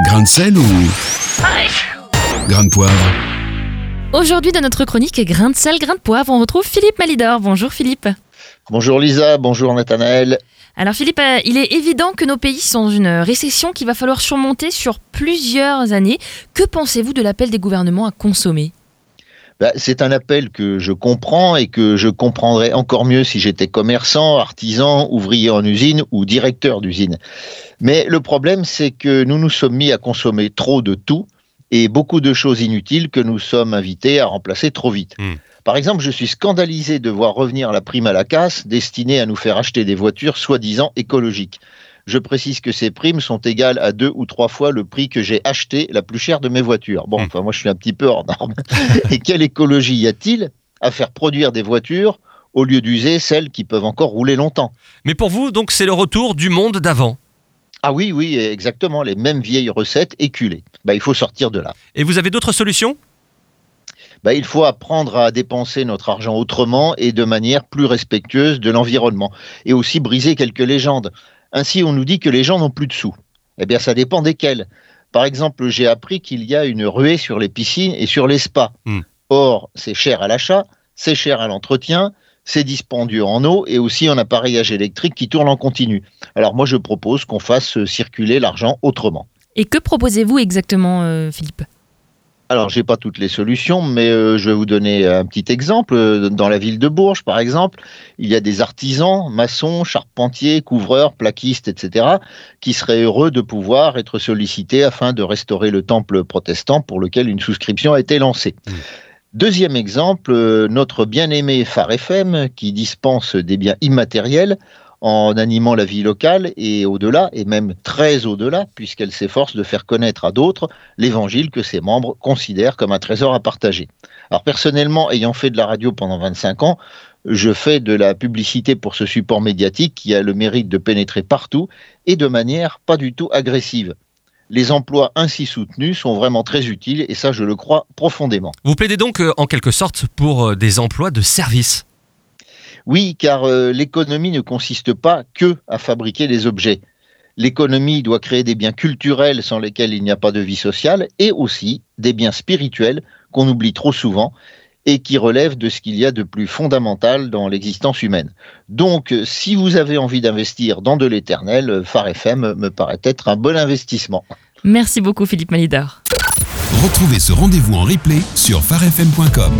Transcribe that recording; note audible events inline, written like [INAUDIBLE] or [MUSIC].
Grain de sel ou grain de poivre Aujourd'hui, dans notre chronique Grain de sel, grain de poivre, on retrouve Philippe Malidor. Bonjour Philippe. Bonjour Lisa, bonjour Nathanaël. Alors Philippe, euh, il est évident que nos pays sont dans une récession qu'il va falloir surmonter sur plusieurs années. Que pensez-vous de l'appel des gouvernements à consommer? Bah, c'est un appel que je comprends et que je comprendrais encore mieux si j'étais commerçant, artisan, ouvrier en usine ou directeur d'usine. Mais le problème, c'est que nous nous sommes mis à consommer trop de tout et beaucoup de choses inutiles que nous sommes invités à remplacer trop vite. Hmm. Par exemple, je suis scandalisé de voir revenir la prime à la casse destinée à nous faire acheter des voitures soi-disant écologiques. Je précise que ces primes sont égales à deux ou trois fois le prix que j'ai acheté la plus chère de mes voitures. Bon, Hmm. enfin, moi, je suis un petit peu hors norme. [LAUGHS] Et quelle écologie y a-t-il à faire produire des voitures au lieu d'user celles qui peuvent encore rouler longtemps? Mais pour vous, donc, c'est le retour du monde d'avant. Ah oui, oui, exactement, les mêmes vieilles recettes éculées. Bah, il faut sortir de là. Et vous avez d'autres solutions? Bah, il faut apprendre à dépenser notre argent autrement et de manière plus respectueuse de l'environnement. Et aussi briser quelques légendes. Ainsi, on nous dit que les gens n'ont plus de sous. Eh bien, ça dépend desquels. Par exemple, j'ai appris qu'il y a une ruée sur les piscines et sur les spas. Hmm. Or, c'est cher à l'achat, c'est cher à l'entretien, c'est dispendieux en eau et aussi en appareillage électrique qui tourne en continu. Alors moi, je propose qu'on fasse circuler l'argent autrement. Et que proposez-vous exactement, euh, Philippe? Alors, j'ai pas toutes les solutions, mais euh, je vais vous donner un petit exemple. Euh, Dans la ville de Bourges, par exemple, il y a des artisans, maçons, charpentiers, couvreurs, plaquistes, etc., qui seraient heureux de pouvoir être sollicités afin de restaurer le temple protestant pour lequel une souscription a été lancée. Mm. Deuxième exemple, euh, notre bien-aimé Phare FM, qui dispense des biens immatériels en animant la vie locale et au-delà, et même très au-delà, puisqu'elle s'efforce de faire connaître à d'autres l'évangile que ses membres considèrent comme un trésor à partager. Alors personnellement, ayant fait de la radio pendant 25 ans, je fais de la publicité pour ce support médiatique qui a le mérite de pénétrer partout et de manière pas du tout agressive. Les emplois ainsi soutenus sont vraiment très utiles et ça je le crois profondément. Vous plaidez donc euh, en quelque sorte pour euh, des emplois de service. Oui, car euh, l'économie ne consiste pas que à fabriquer des objets. L'économie doit créer des biens culturels sans lesquels il n'y a pas de vie sociale et aussi des biens spirituels qu'on oublie trop souvent et qui relèvent de ce qu'il y a de plus fondamental dans l'existence humaine. Donc, si vous avez envie d'investir dans de l'éternel, Phare FM me paraît être un bon investissement. Merci beaucoup, Philippe Malidor. Retrouvez ce rendez-vous en replay sur farfm.com.